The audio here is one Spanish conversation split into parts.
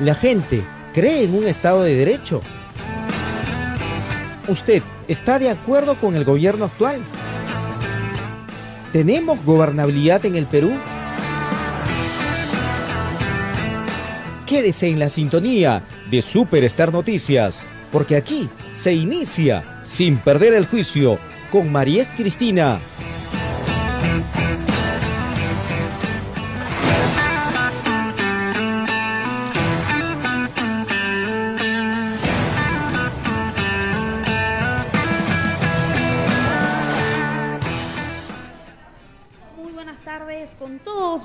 ¿La gente cree en un Estado de Derecho? ¿Usted está de acuerdo con el gobierno actual? ¿Tenemos gobernabilidad en el Perú? Quédese en la sintonía de Superstar Noticias, porque aquí se inicia sin perder el juicio con Mariette Cristina.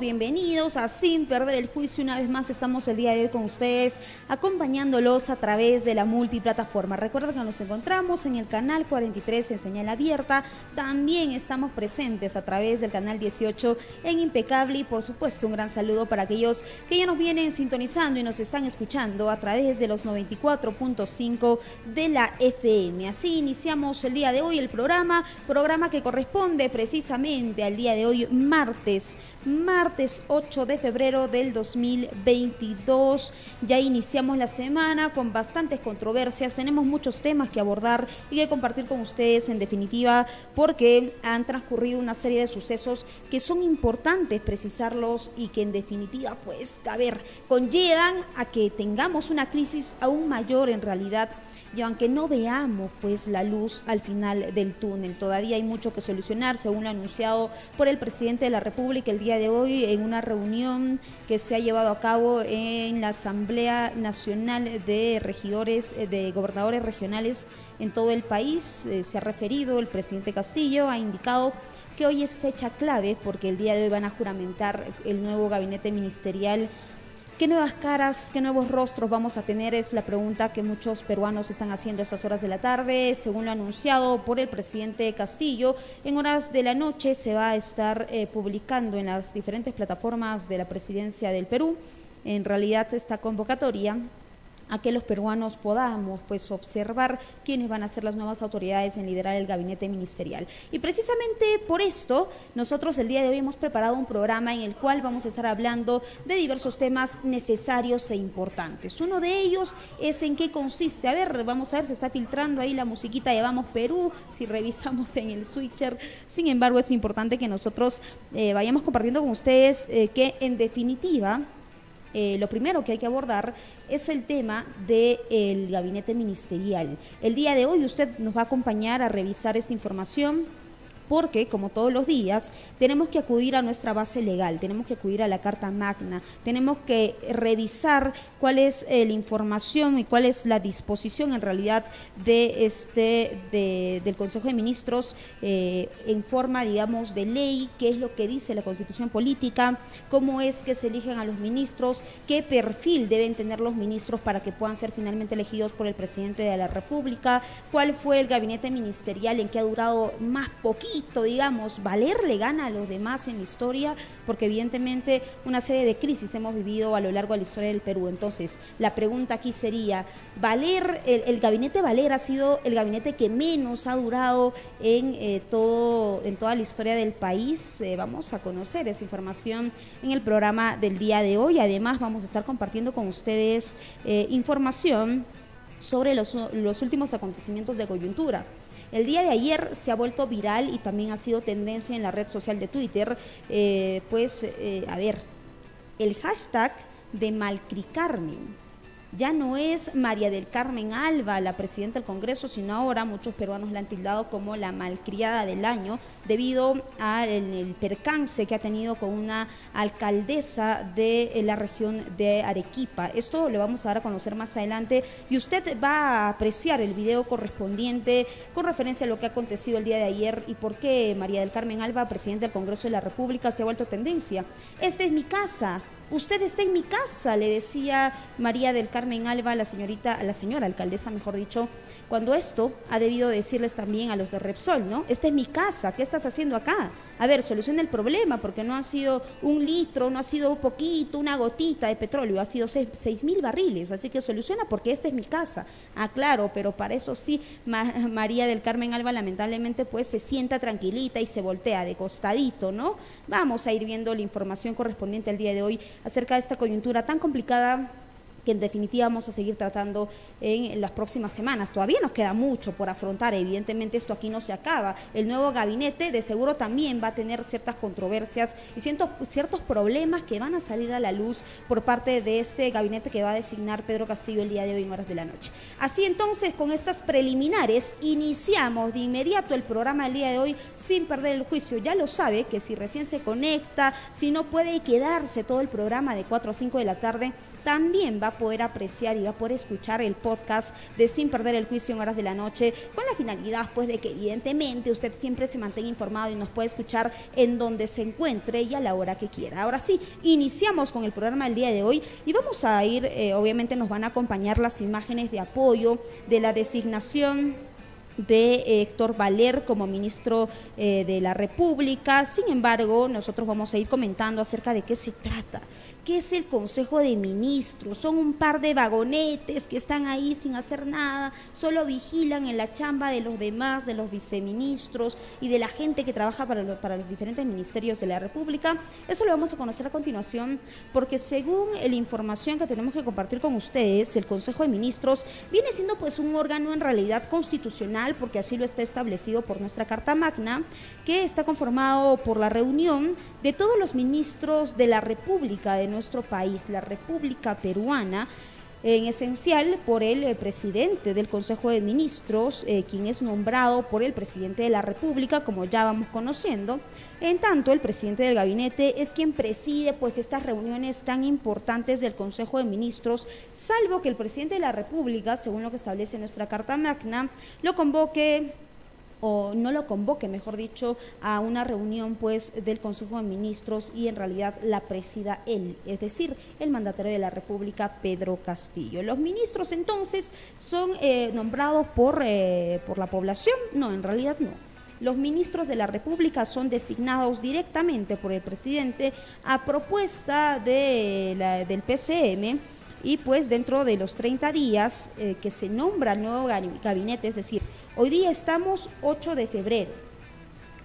Bienvenidos a Sin Perder el Juicio. Una vez más estamos el día de hoy con ustedes, acompañándolos a través de la multiplataforma. Recuerden que nos encontramos en el canal 43 en señal abierta. También estamos presentes a través del canal 18 en Impecable. Y por supuesto, un gran saludo para aquellos que ya nos vienen sintonizando y nos están escuchando a través de los 94.5 de la FM. Así iniciamos el día de hoy el programa, programa que corresponde precisamente al día de hoy, martes martes 8 de febrero del 2022. Ya iniciamos la semana con bastantes controversias, tenemos muchos temas que abordar y que compartir con ustedes en definitiva porque han transcurrido una serie de sucesos que son importantes precisarlos y que en definitiva pues, a ver, conllevan a que tengamos una crisis aún mayor en realidad y aunque no veamos pues la luz al final del túnel, todavía hay mucho que solucionar, según lo anunciado por el presidente de la República el día de hoy en una reunión que se ha llevado a cabo en la Asamblea Nacional de Regidores, eh, de Gobernadores Regionales en todo el país. Eh, se ha referido el presidente Castillo, ha indicado que hoy es fecha clave porque el día de hoy van a juramentar el nuevo gabinete ministerial ¿Qué nuevas caras, qué nuevos rostros vamos a tener? Es la pregunta que muchos peruanos están haciendo a estas horas de la tarde. Según lo anunciado por el presidente Castillo, en horas de la noche se va a estar eh, publicando en las diferentes plataformas de la presidencia del Perú. En realidad esta convocatoria a que los peruanos podamos pues observar quiénes van a ser las nuevas autoridades en liderar el gabinete ministerial. Y precisamente por esto nosotros el día de hoy hemos preparado un programa en el cual vamos a estar hablando de diversos temas necesarios e importantes. Uno de ellos es en qué consiste. A ver, vamos a ver, se está filtrando ahí la musiquita de Vamos Perú, si revisamos en el switcher. Sin embargo, es importante que nosotros eh, vayamos compartiendo con ustedes eh, que en definitiva eh, lo primero que hay que abordar es el tema del gabinete ministerial. El día de hoy usted nos va a acompañar a revisar esta información porque, como todos los días, tenemos que acudir a nuestra base legal, tenemos que acudir a la Carta Magna, tenemos que revisar cuál es eh, la información y cuál es la disposición en realidad de este del Consejo de Ministros eh, en forma, digamos, de ley, qué es lo que dice la Constitución Política, cómo es que se eligen a los ministros, qué perfil deben tener los ministros para que puedan ser finalmente elegidos por el presidente de la República, cuál fue el gabinete ministerial en que ha durado más poquito digamos, Valer le gana a los demás en la historia, porque evidentemente una serie de crisis hemos vivido a lo largo de la historia del Perú. Entonces, la pregunta aquí sería, ¿Valer, el, gabinete Valer ha sido el gabinete que menos ha durado en, eh, todo, en toda la historia del país? Eh, vamos a conocer esa información en el programa del día de hoy. Además, vamos a estar compartiendo con ustedes eh, información sobre los, los últimos acontecimientos de coyuntura. El día de ayer se ha vuelto viral y también ha sido tendencia en la red social de Twitter, eh, pues, eh, a ver, el hashtag de Malcricarmen ya no es María del Carmen Alba, la presidenta del Congreso, sino ahora muchos peruanos la han tildado como la malcriada del año debido al percance que ha tenido con una alcaldesa de la región de Arequipa. Esto lo vamos a dar a conocer más adelante y usted va a apreciar el video correspondiente con referencia a lo que ha acontecido el día de ayer y por qué María del Carmen Alba, presidenta del Congreso de la República, se ha vuelto tendencia. Esta es mi casa, Usted está en mi casa, le decía María del Carmen Alba a la señorita, a la señora alcaldesa, mejor dicho, cuando esto ha debido decirles también a los de Repsol, ¿no? Esta es mi casa, ¿qué estás haciendo acá? A ver, soluciona el problema, porque no ha sido un litro, no ha sido un poquito, una gotita de petróleo, ha sido seis, mil barriles, así que soluciona porque esta es mi casa. Ah, claro, pero para eso sí, María del Carmen Alba lamentablemente pues se sienta tranquilita y se voltea de costadito, ¿no? Vamos a ir viendo la información correspondiente al día de hoy acerca de esta coyuntura tan complicada que en definitiva vamos a seguir tratando en las próximas semanas. Todavía nos queda mucho por afrontar, evidentemente esto aquí no se acaba. El nuevo gabinete de seguro también va a tener ciertas controversias y ciertos, ciertos problemas que van a salir a la luz por parte de este gabinete que va a designar Pedro Castillo el día de hoy en horas de la noche. Así entonces, con estas preliminares, iniciamos de inmediato el programa del día de hoy sin perder el juicio. Ya lo sabe que si recién se conecta, si no puede quedarse todo el programa de 4 a 5 de la tarde, también va a poder apreciar y va a poder escuchar el podcast de Sin Perder el Juicio en Horas de la Noche, con la finalidad pues de que evidentemente usted siempre se mantenga informado y nos puede escuchar en donde se encuentre y a la hora que quiera. Ahora sí, iniciamos con el programa del día de hoy y vamos a ir, eh, obviamente nos van a acompañar las imágenes de apoyo de la designación de Héctor Valer como ministro eh, de la República. Sin embargo, nosotros vamos a ir comentando acerca de qué se trata. ¿Qué es el Consejo de Ministros? Son un par de vagonetes que están ahí sin hacer nada, solo vigilan en la chamba de los demás, de los viceministros y de la gente que trabaja para, para los diferentes ministerios de la República. Eso lo vamos a conocer a continuación porque según la información que tenemos que compartir con ustedes, el Consejo de Ministros viene siendo pues un órgano en realidad constitucional porque así lo está establecido por nuestra Carta Magna, que está conformado por la reunión de todos los ministros de la República de nuestro país, la República Peruana, en esencial por el eh, presidente del Consejo de Ministros, eh, quien es nombrado por el presidente de la República, como ya vamos conociendo. En tanto, el presidente del gabinete es quien preside pues estas reuniones tan importantes del Consejo de Ministros, salvo que el presidente de la República, según lo que establece nuestra Carta Magna, lo convoque o no lo convoque, mejor dicho, a una reunión pues del Consejo de Ministros y en realidad la presida él, es decir, el mandatario de la República, Pedro Castillo. Los ministros entonces son eh, nombrados por, eh, por la población, no, en realidad no. Los ministros de la República son designados directamente por el presidente a propuesta de la, del PCM y pues dentro de los 30 días eh, que se nombra el nuevo gabinete, es decir, Hoy día estamos 8 de febrero.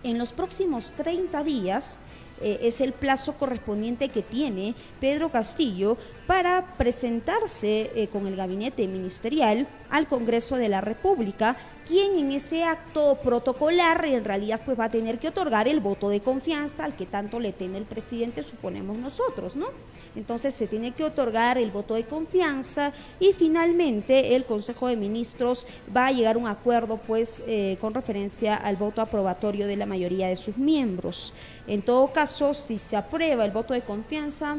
En los próximos 30 días eh, es el plazo correspondiente que tiene Pedro Castillo para presentarse eh, con el gabinete ministerial al Congreso de la República, quien en ese acto protocolar en realidad pues va a tener que otorgar el voto de confianza al que tanto le teme el presidente, suponemos nosotros, ¿no? Entonces se tiene que otorgar el voto de confianza y finalmente el Consejo de Ministros va a llegar a un acuerdo pues eh, con referencia al voto aprobatorio de la mayoría de sus miembros. En todo caso, si se aprueba el voto de confianza,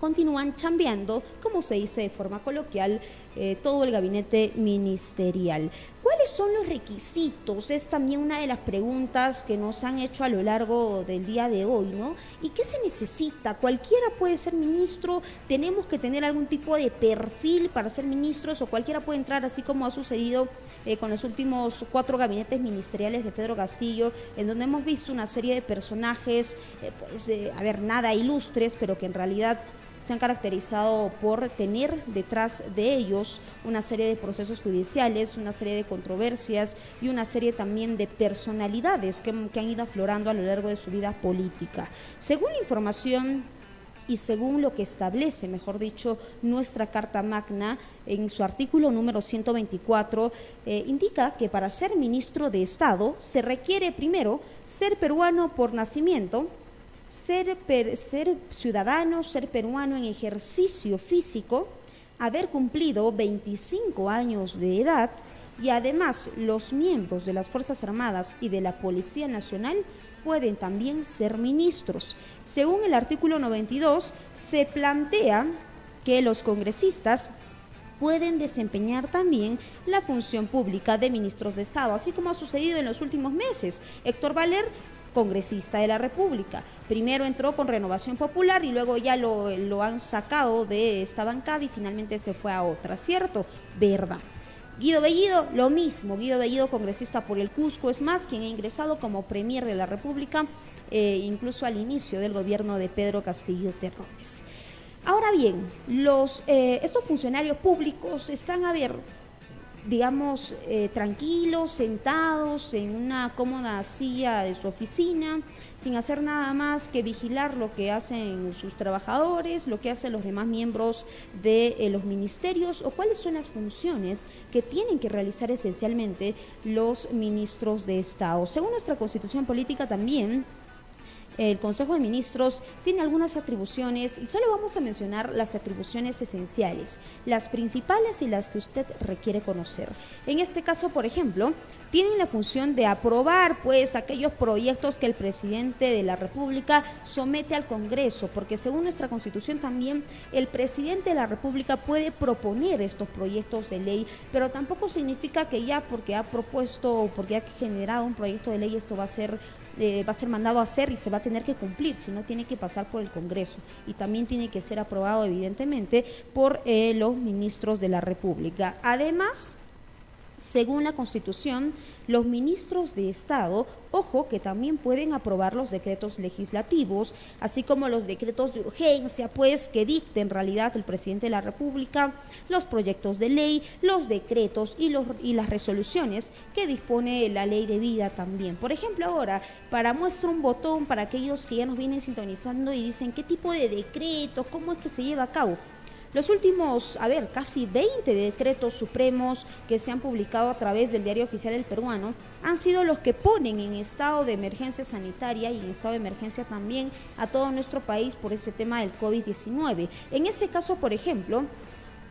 continúan chambeando, como se dice de forma coloquial, eh, todo el gabinete ministerial. ¿Cuáles son los requisitos? Es también una de las preguntas que nos han hecho a lo largo del día de hoy, ¿no? ¿Y qué se necesita? ¿Cualquiera puede ser ministro? ¿Tenemos que tener algún tipo de perfil para ser ministros o cualquiera puede entrar, así como ha sucedido eh, con los últimos cuatro gabinetes ministeriales de Pedro Castillo, en donde hemos visto una serie de personajes, eh, pues, a ver, nada ilustres, pero que en realidad se han caracterizado por tener detrás de ellos una serie de procesos judiciales, una serie de controversias y una serie también de personalidades que, han ido aflorando a lo largo de su vida política. Según la información y según lo que establece, mejor dicho, nuestra Carta Magna, en su artículo número 124, eh, indica que para ser ministro de Estado se requiere primero ser peruano por nacimiento, ser, ser ciudadano, ser peruano en ejercicio físico, haber cumplido 25 años de edad y además los miembros de las Fuerzas Armadas y de la Policía Nacional pueden también ser ministros. Según el artículo 92, se plantea que los congresistas pueden desempeñar también la función pública de ministros de Estado, así como ha sucedido en los últimos meses. Héctor Valer congresista de la República. Primero entró con Renovación Popular y luego ya lo, lo han sacado de esta bancada y finalmente se fue a otra, ¿cierto? Verdad. Guido Bellido, lo mismo, Guido Bellido, congresista por el Cusco, es más, quien ha ingresado como Premier de la República, eh, incluso al inicio del gobierno de Pedro Castillo Terrones. Ahora bien, los, eh, estos funcionarios públicos están a ver digamos, eh, tranquilos, sentados en una cómoda silla de su oficina, sin hacer nada más que vigilar lo que hacen sus trabajadores, lo que hacen los demás miembros de eh, los ministerios o cuáles son las funciones que tienen que realizar esencialmente los ministros de Estado. Según nuestra constitución política también, el Consejo de Ministros tiene algunas atribuciones y solo vamos a mencionar las atribuciones esenciales, las principales y las que usted requiere conocer. En este caso, por ejemplo, tienen la función de aprobar pues aquellos proyectos que el presidente de la República somete al Congreso, porque según nuestra Constitución también el presidente de la República puede proponer estos proyectos de ley, pero tampoco significa que ya porque ha propuesto o porque ha generado un proyecto de ley esto va a ser eh, va a ser mandado a hacer y se va a tener que cumplir, si no tiene que pasar por el Congreso y también tiene que ser aprobado evidentemente por eh, los ministros de la República. Además, según la Constitución, los ministros de Estado, ojo, que también pueden aprobar los decretos legislativos, así como los decretos de urgencia, pues que dicte en realidad el presidente de la República, los proyectos de ley, los decretos y, los, y las resoluciones que dispone la ley de vida también. Por ejemplo, ahora, para muestra un botón para aquellos que ya nos vienen sintonizando y dicen qué tipo de decretos, cómo es que se lleva a cabo. Los últimos, a ver, casi 20 decretos supremos que se han publicado a través del diario oficial El Peruano han sido los que ponen en estado de emergencia sanitaria y en estado de emergencia también a todo nuestro país por ese tema del COVID-19. En ese caso, por ejemplo,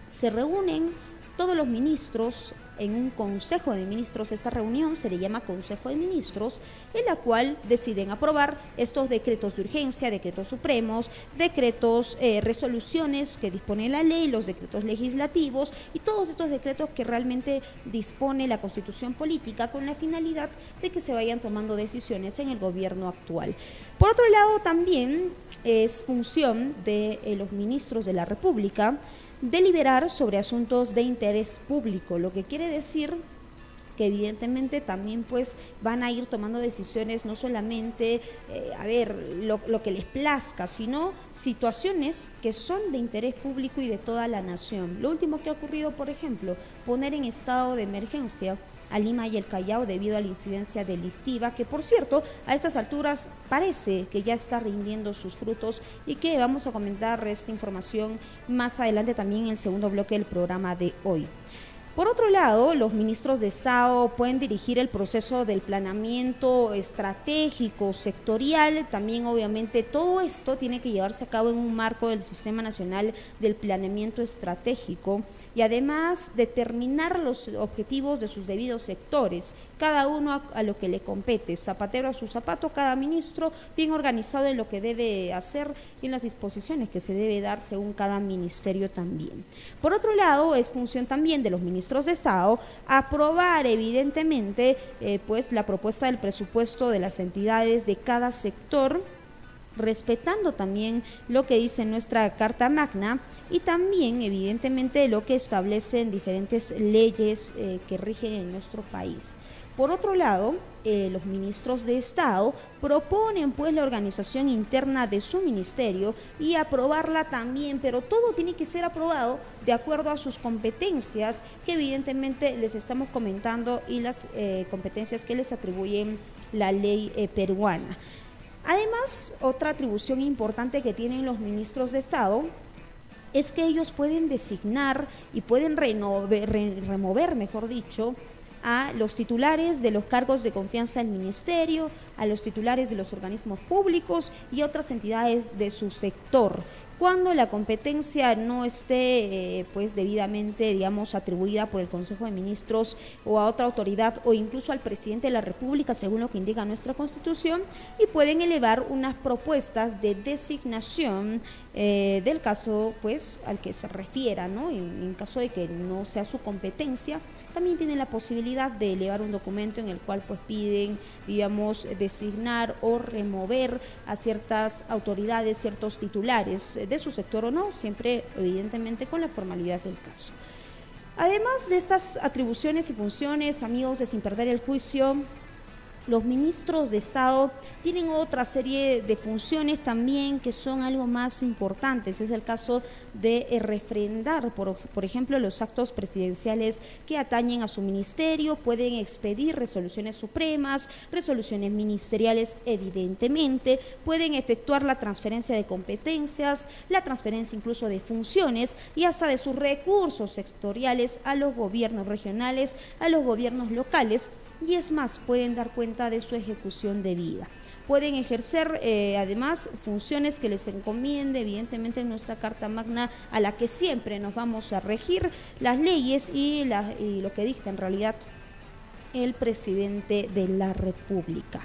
se reúnen todos los ministros en un Consejo de Ministros. Esta reunión se le llama Consejo de Ministros, en la cual deciden aprobar estos decretos de urgencia, decretos supremos, decretos, eh, resoluciones que dispone la ley, los decretos legislativos y todos estos decretos que realmente dispone la Constitución política con la finalidad de que se vayan tomando decisiones en el gobierno actual. Por otro lado, también es función de eh, los ministros de la República deliberar sobre asuntos de interés público, lo que quiere decir que evidentemente también pues van a ir tomando decisiones no solamente, eh, a ver, lo, lo, que les plazca, sino situaciones que son de interés público y de toda la nación. Lo último que ha ocurrido, por ejemplo, poner en estado de emergencia a Lima y el Callao debido a la incidencia delictiva, que por cierto, a estas alturas parece que ya está rindiendo sus frutos y que vamos a comentar esta información más adelante también en el segundo bloque del programa de hoy. Por otro lado, los ministros de Estado pueden dirigir el proceso del planeamiento estratégico, sectorial, también obviamente todo esto tiene que llevarse a cabo en un marco del Sistema Nacional del Planeamiento Estratégico y además determinar los objetivos de sus debidos sectores, cada uno a, lo que le compete, zapatero a su zapato, cada ministro bien organizado en lo que debe hacer y en las disposiciones que se debe dar según cada ministerio también. Por otro lado, es función también de los ministros de Estado aprobar evidentemente eh, pues la propuesta del presupuesto de las entidades de cada sector respetando también lo que dice nuestra Carta Magna y también evidentemente lo que establecen diferentes leyes eh, que rigen en nuestro país. Por otro lado, eh, los ministros de Estado proponen pues la organización interna de su ministerio y aprobarla también, pero todo tiene que ser aprobado de acuerdo a sus competencias que evidentemente les estamos comentando y las eh, competencias que les atribuyen la ley peruana. Además, otra atribución importante que tienen los ministros de Estado es que ellos pueden designar y pueden remover, mejor dicho, a los titulares de los cargos de confianza del ministerio, a los titulares de los organismos públicos y otras entidades de su sector cuando la competencia no esté eh, pues debidamente digamos atribuida por el Consejo de Ministros o a otra autoridad o incluso al presidente de la República según lo que indica nuestra Constitución y pueden elevar unas propuestas de designación eh, del caso pues al que se refiera, ¿no? En, caso de que no sea su competencia, también tienen la posibilidad de elevar un documento en el cual pues piden, digamos, designar o remover a ciertas autoridades, ciertos titulares de su sector o no, siempre evidentemente con la formalidad del caso. Además de estas atribuciones y funciones, amigos de Sin Perder el Juicio, los ministros de Estado tienen otra serie de funciones también que son algo más importantes. Es el caso de eh, refrendar, por, por, ejemplo, los actos presidenciales que atañen a su ministerio, pueden expedir resoluciones supremas, resoluciones ministeriales evidentemente, pueden efectuar la transferencia de competencias, la transferencia incluso de funciones y hasta de sus recursos sectoriales a los gobiernos regionales, a los gobiernos locales y es más, pueden dar cuenta de su ejecución de vida. Pueden ejercer eh, además funciones que les encomiende, evidentemente en nuestra Carta Magna, a la que siempre nos vamos a regir, las leyes y, y lo que dicta en realidad el presidente de la República.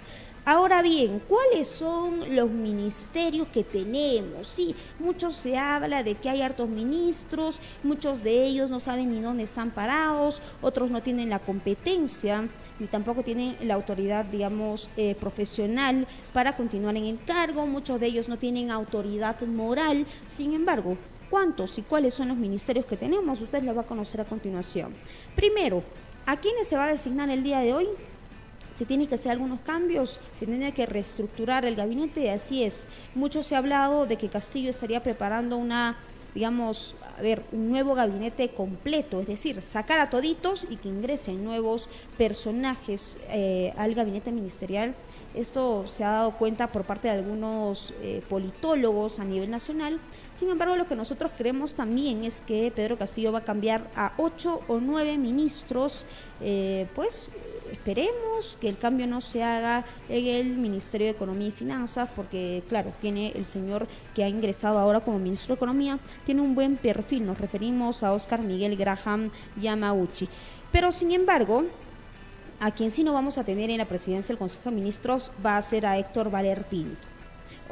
Ahora bien, ¿cuáles son los ministerios que tenemos? Sí, mucho se habla de que hay hartos ministros, muchos de ellos no saben ni dónde están parados, otros no tienen la competencia, ni tampoco tienen la autoridad, digamos, eh, profesional para continuar en el cargo, muchos de ellos no tienen autoridad moral, sin embargo, ¿cuántos y cuáles son los ministerios que tenemos? Usted lo va a conocer a continuación. Primero, ¿a quiénes se va a designar el día de hoy? Se tiene que hacer algunos cambios, se tiene que reestructurar el gabinete, así es. Mucho se ha hablado de que Castillo estaría preparando una, digamos, a ver, un nuevo gabinete completo, es decir, sacar a toditos y que ingresen nuevos personajes eh, al gabinete ministerial. Esto se ha dado cuenta por parte de algunos eh, politólogos a nivel nacional. Sin embargo, lo que nosotros creemos también es que Pedro Castillo va a cambiar a ocho o nueve ministros, eh, pues esperemos que el cambio no se haga en el Ministerio de Economía y Finanzas, porque claro, tiene el señor que ha ingresado ahora como ministro de Economía, tiene un buen perfil, nos referimos a Oscar Miguel Graham Yamauchi. Pero sin embargo, a quien sí no vamos a tener en la presidencia del Consejo de Ministros va a ser a Héctor Valer Pinto.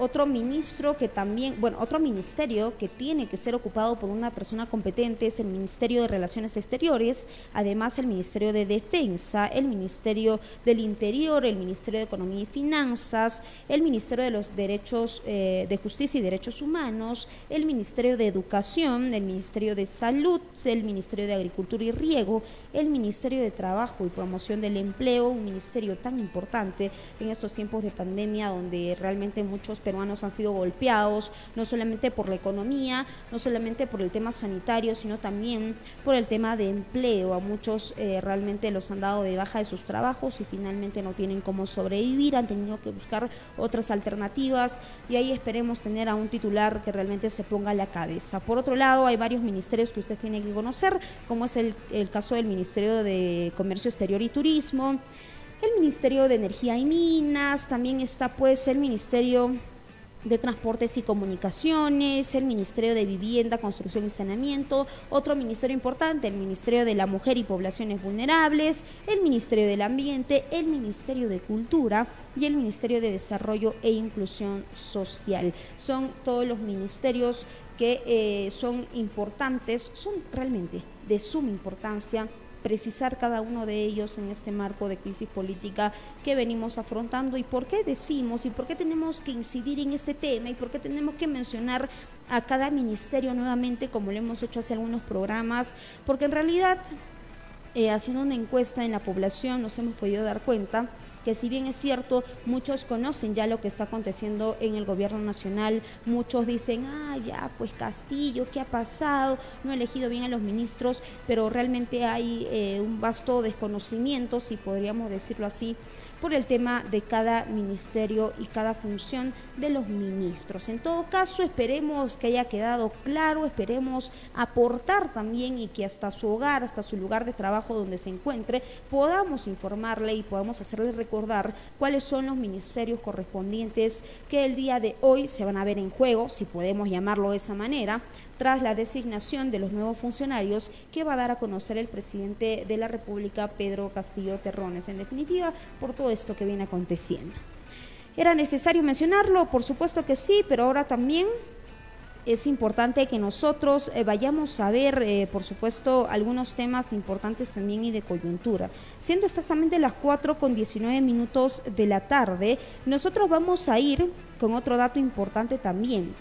Otro ministro que también, bueno, otro ministerio que tiene que ser ocupado por una persona competente es el Ministerio de Relaciones Exteriores, además el Ministerio de Defensa, el Ministerio del Interior, el Ministerio de Economía y Finanzas, el Ministerio de los Derechos eh, de Justicia y Derechos Humanos, el Ministerio de Educación, el Ministerio de Salud, el Ministerio de Agricultura y Riego, el Ministerio de Trabajo y Promoción del Empleo, un ministerio tan importante en estos tiempos de pandemia donde realmente muchos peruanos han sido golpeados, no solamente por la economía, no solamente por el tema sanitario, sino también por el tema de empleo. A muchos eh, realmente los han dado de baja de sus trabajos y finalmente no tienen cómo sobrevivir, han tenido que buscar otras alternativas y ahí esperemos tener a un titular que realmente se ponga a la cabeza. Por otro lado, hay varios ministerios que usted tiene que conocer, como es el, el caso del Ministerio de Comercio Exterior y Turismo, el Ministerio de Energía y Minas, también está pues el Ministerio de Transportes y Comunicaciones, el Ministerio de Vivienda, Construcción y Saneamiento, otro ministerio importante, el Ministerio de la Mujer y Poblaciones Vulnerables, el Ministerio del Ambiente, el Ministerio de Cultura y el Ministerio de Desarrollo e Inclusión Social. Son todos los ministerios que eh, son importantes, son realmente de suma importancia precisar cada uno de ellos en este marco de crisis política que venimos afrontando y por qué decimos y por qué tenemos que incidir en este tema y por qué tenemos que mencionar a cada ministerio nuevamente como lo hemos hecho hace algunos programas, porque en realidad eh, haciendo una encuesta en la población nos hemos podido dar cuenta que si bien es cierto, muchos conocen ya lo que está aconteciendo en el gobierno nacional, muchos dicen, ah, ya, pues Castillo, ¿qué ha pasado? No ha elegido bien a los ministros, pero realmente hay eh, un vasto desconocimiento, si podríamos decirlo así, por el tema de cada ministerio y cada función de los ministros. En todo caso, esperemos que haya quedado claro, esperemos aportar también y que hasta su hogar, hasta su lugar de trabajo donde se encuentre, podamos informarle y podamos hacerle recordar cuáles son los ministerios correspondientes que el día de hoy se van a ver en juego, si podemos llamarlo de esa manera, tras la designación de los nuevos funcionarios que va a dar a conocer el presidente de la República, Pedro Castillo Terrones. En definitiva, por todo esto que viene aconteciendo. ¿Era necesario mencionarlo? Por supuesto que sí, pero ahora también es importante que nosotros eh, vayamos a ver, eh, por supuesto, algunos temas importantes también y de coyuntura. Siendo exactamente las 4 con 19 minutos de la tarde, nosotros vamos a ir con otro dato importante también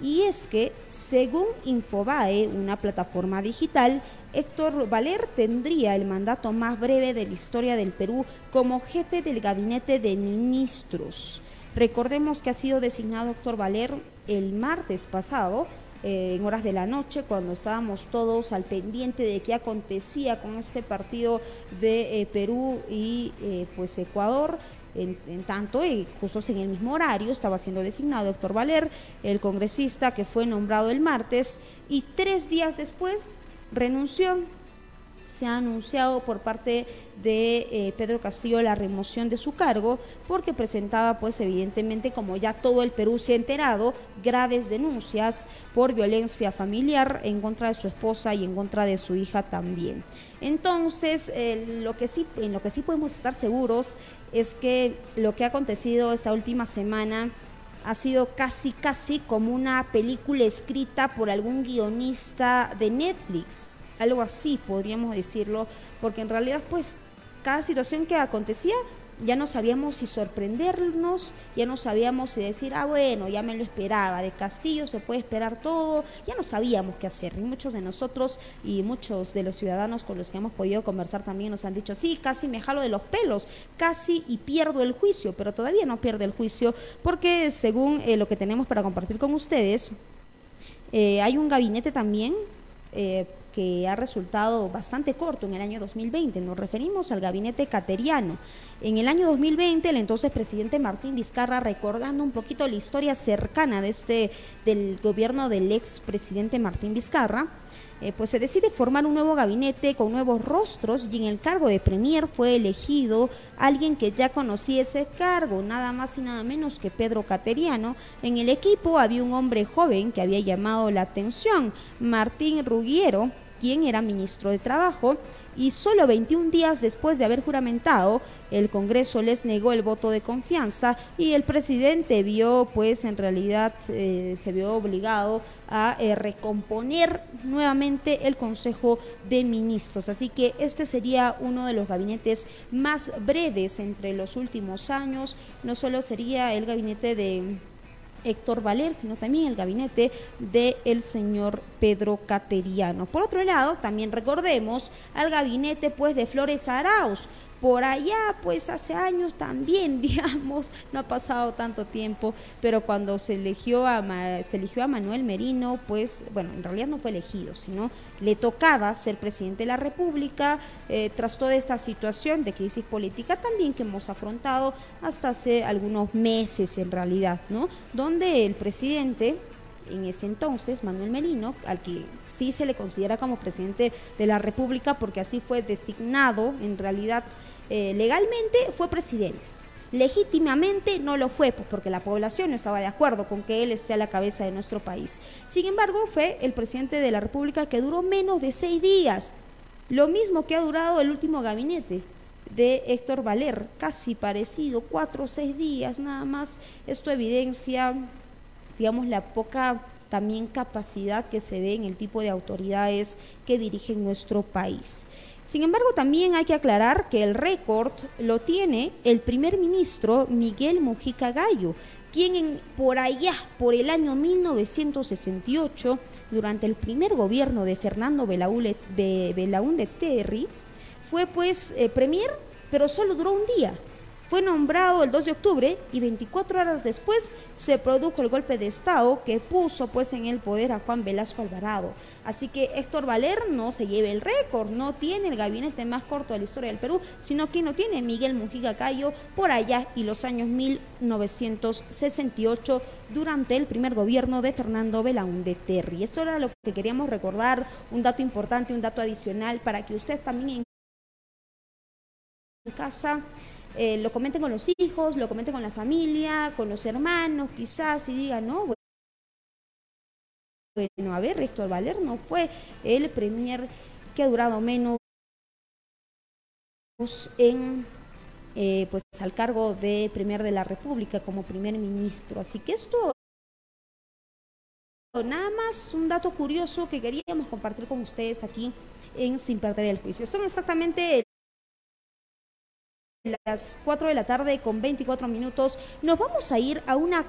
y es que, según Infobae, una plataforma digital, Héctor Valer tendría el mandato más breve de la historia del Perú como jefe del gabinete de ministros. Recordemos que ha sido designado Héctor Valer el martes pasado eh, en horas de la noche, cuando estábamos todos al pendiente de qué acontecía con este partido de eh, Perú y eh, pues Ecuador. En, tanto, y justo en el mismo horario estaba siendo designado Héctor Valer, el congresista que fue nombrado el martes, y tres días después renunció se ha anunciado por parte de eh, Pedro Castillo la remoción de su cargo porque presentaba pues evidentemente como ya todo el Perú se ha enterado graves denuncias por violencia familiar en contra de su esposa y en contra de su hija también. Entonces, eh, lo que sí, en lo que sí podemos estar seguros es que lo que ha acontecido esta última semana ha sido casi, casi como una película escrita por algún guionista de Netflix. Algo así podríamos decirlo, porque en realidad pues cada situación que acontecía ya no sabíamos si sorprendernos, ya no sabíamos si decir, ah, bueno, ya me lo esperaba, de Castillo se puede esperar todo, ya no sabíamos qué hacer. Y muchos de nosotros y muchos de los ciudadanos con los que hemos podido conversar también nos han dicho, sí, casi me jalo de los pelos, casi y pierdo el juicio, pero todavía no pierde el juicio porque según eh, lo que tenemos para compartir con ustedes, eh, hay un gabinete también. Eh, que ha resultado bastante corto en el año 2020. Nos referimos al gabinete cateriano. En el año 2020, el entonces presidente Martín Vizcarra, recordando un poquito la historia cercana de este del gobierno del ex presidente Martín Vizcarra, eh, pues se decide formar un nuevo gabinete con nuevos rostros y en el cargo de premier fue elegido alguien que ya conocía ese cargo, nada más y nada menos que Pedro Cateriano. En el equipo había un hombre joven que había llamado la atención, Martín Rugiero, quien era ministro de Trabajo, y solo 21 días después de haber juramentado, el Congreso les negó el voto de confianza y el presidente vio, pues en realidad eh, se vio obligado a eh, recomponer nuevamente el Consejo de Ministros. Así que este sería uno de los gabinetes más breves entre los últimos años. No solo sería el gabinete de Héctor Valer, sino también el gabinete del señor Pedro Cateriano. Por otro lado, también recordemos al gabinete pues de Flores Arauz, por allá, pues hace años también, digamos, no ha pasado tanto tiempo, pero cuando se eligió a, se eligió a Manuel Merino, pues, bueno, en realidad no fue elegido, sino le tocaba ser presidente de la República eh, tras toda esta situación de crisis política también que hemos afrontado hasta hace algunos meses en realidad, ¿no? Donde el presidente en ese entonces, Manuel Merino, al que sí se le considera como presidente de la República porque así fue designado en realidad eh, legalmente fue presidente. Legítimamente no lo fue, pues porque la población no estaba de acuerdo con que él sea la cabeza de nuestro país. Sin embargo, fue el presidente de la República que duró menos de seis días, lo mismo que ha durado el último gabinete de Héctor Valer, casi parecido, cuatro o seis días nada más. Esto evidencia, digamos, la poca también capacidad que se ve en el tipo de autoridades que dirigen nuestro país. Sin embargo, también hay que aclarar que el récord lo tiene el primer ministro Miguel Mujica Gallo, quien por allá, por el año 1968, durante el primer gobierno de Fernando Belaúnde Terry, fue pues eh, premier, pero solo duró un día. Fue nombrado el 2 de octubre y 24 horas después se produjo el golpe de Estado que puso pues en el poder a Juan Velasco Alvarado. Así que Héctor Valer no se lleve el récord, no tiene el gabinete más corto de la historia del Perú, sino que no tiene Miguel Mujica Cayo por allá y los años 1968 durante el primer gobierno de Fernando Belaúnde Terry. Esto era lo que queríamos recordar, un dato importante, un dato adicional para que usted también en casa eh, lo comenten con los hijos, lo comenten con la familia, con los hermanos, quizás, y digan, no, bueno, a ver, Héctor Valer no fue el premier que ha durado menos en eh, pues al cargo de premier de la República como primer ministro. Así que esto nada más un dato curioso que queríamos compartir con ustedes aquí en Sin Perder el Juicio. Son exactamente las 4 de la tarde con 24 minutos. Nos vamos a ir a una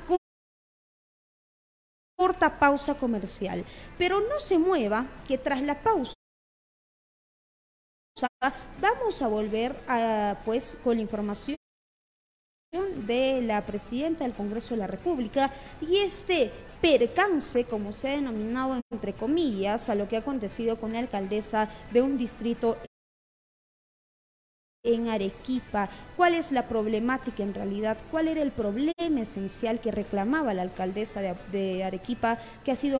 corta pausa comercial. Pero no se mueva, que tras la pausa vamos a volver a, pues, con la información de la presidenta del Congreso de la República y este percance, como se ha denominado entre comillas, a lo que ha acontecido con la alcaldesa de un distrito en Arequipa. ¿Cuál es la problemática en realidad? ¿Cuál era el problema esencial que reclamaba la alcaldesa de, Arequipa, que ha sido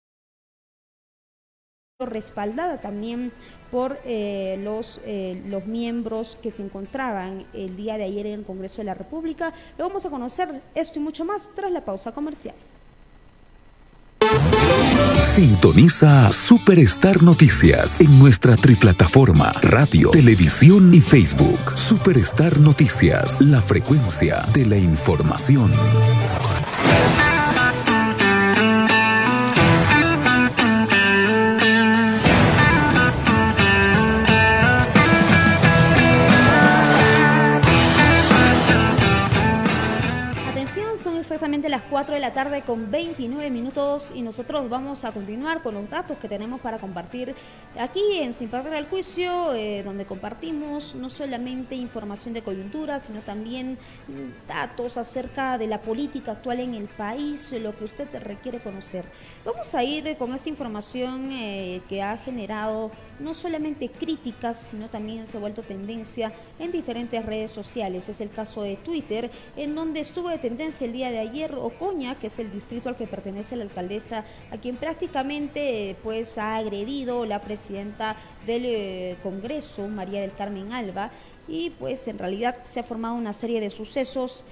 respaldada también por eh, los, eh, los miembros que se encontraban el día de ayer en el Congreso de la República. Lo vamos a conocer esto y mucho más tras la pausa comercial. Sintoniza Superstar Noticias en nuestra triplataforma radio, televisión y Facebook. Superstar Noticias, la frecuencia de la información. Las 4 de la tarde con 29 minutos y nosotros vamos a continuar con los datos que tenemos para compartir aquí en Sin Perder el Juicio, eh, donde compartimos no solamente información de coyuntura, sino también datos acerca de la política actual en el país, lo que usted requiere conocer. Vamos a ir con esta información eh, que ha generado no solamente críticas, sino también se ha vuelto tendencia en diferentes redes sociales. Es el caso de Twitter, en donde estuvo de tendencia el día de ayer Ocoña, que es el distrito al que pertenece la alcaldesa, a quien prácticamente pues ha agredido la presidenta del eh, Congreso, María del Carmen Alba, y pues en realidad se ha formado una serie de sucesos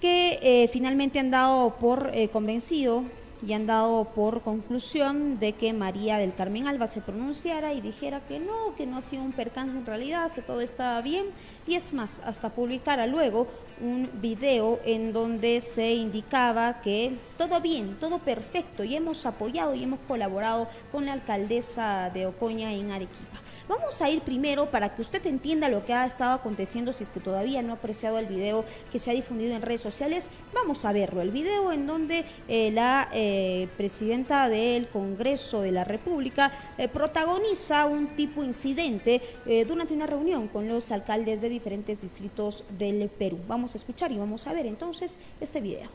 que eh, finalmente han dado por eh, convencido y han dado por conclusión de que María del Carmen Alba se pronunciara y dijera que no, que no ha sido un percance en realidad, que todo estaba bien y es más, hasta publicara luego un video en donde se indicaba que todo bien, todo perfecto y hemos apoyado y hemos colaborado con la alcaldesa de Ocoña en Arequipa. Vamos a ir primero para que usted entienda lo que ha estado aconteciendo, si es que todavía no ha apreciado el video que se ha difundido en redes sociales, vamos a verlo. El video en donde eh, la eh, presidenta del Congreso de la República eh, protagoniza un tipo incidente durante una reunión con los alcaldes de diferentes distritos del Perú. Vamos a escuchar y vamos a ver entonces este video.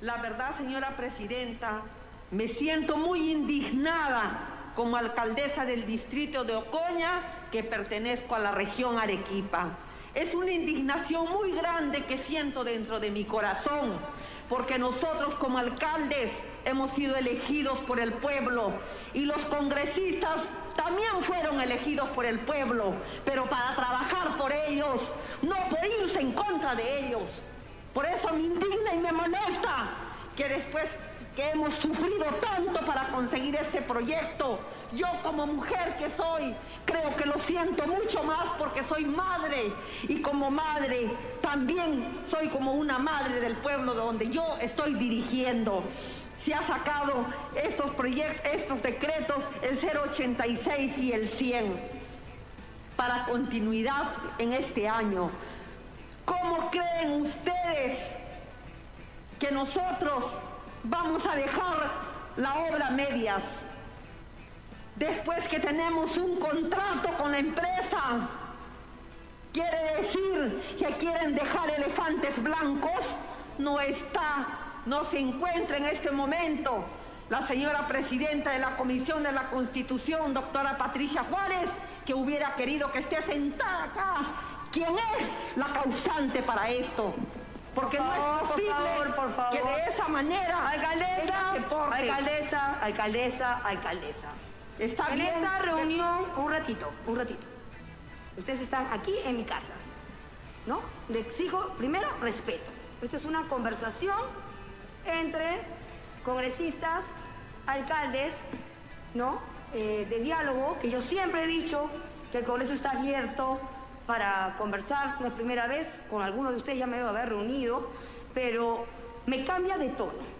La verdad, señora presidenta, me siento muy indignada como alcaldesa del distrito de Ocoña, que pertenezco a la región Arequipa. Es una indignación muy grande que siento dentro de mi corazón, porque nosotros como alcaldes hemos sido elegidos por el pueblo y los congresistas también fueron elegidos por el pueblo, pero para trabajar por ellos, no por irse en contra de ellos. Por eso me indigna y me molesta que después que hemos sufrido tanto para conseguir este proyecto. Yo como mujer que soy, creo que lo siento mucho más porque soy madre y como madre también soy como una madre del pueblo donde yo estoy dirigiendo. Se ha sacado estos proyectos, estos decretos, el 086 y el 100 para continuidad en este año. ¿Cómo creen ustedes que nosotros vamos a dejar la obra medias. Después que tenemos un contrato con la empresa, quiere decir que quieren dejar elefantes blancos, no está, no se encuentra en este momento la señora presidenta de la Comisión de la Constitución, doctora Patricia Juárez, que hubiera querido que esté sentada acá. ¿Quién es la causante para esto? Porque no es posible por favor, que de esa manera... Alcaldesa, alcaldesa, alcaldesa, alcaldesa. Está en esta reunión, un ratito, un ratito. Ustedes están aquí en mi casa, ¿no? Le exijo, primero, respeto. Esta es una conversación entre congresistas, alcaldes, ¿no? Eh, de diálogo, que yo siempre he dicho que el Congreso está abierto para conversar, no es primera vez, con algunos de ustedes ya me debo haber reunido, pero me cambia de tono.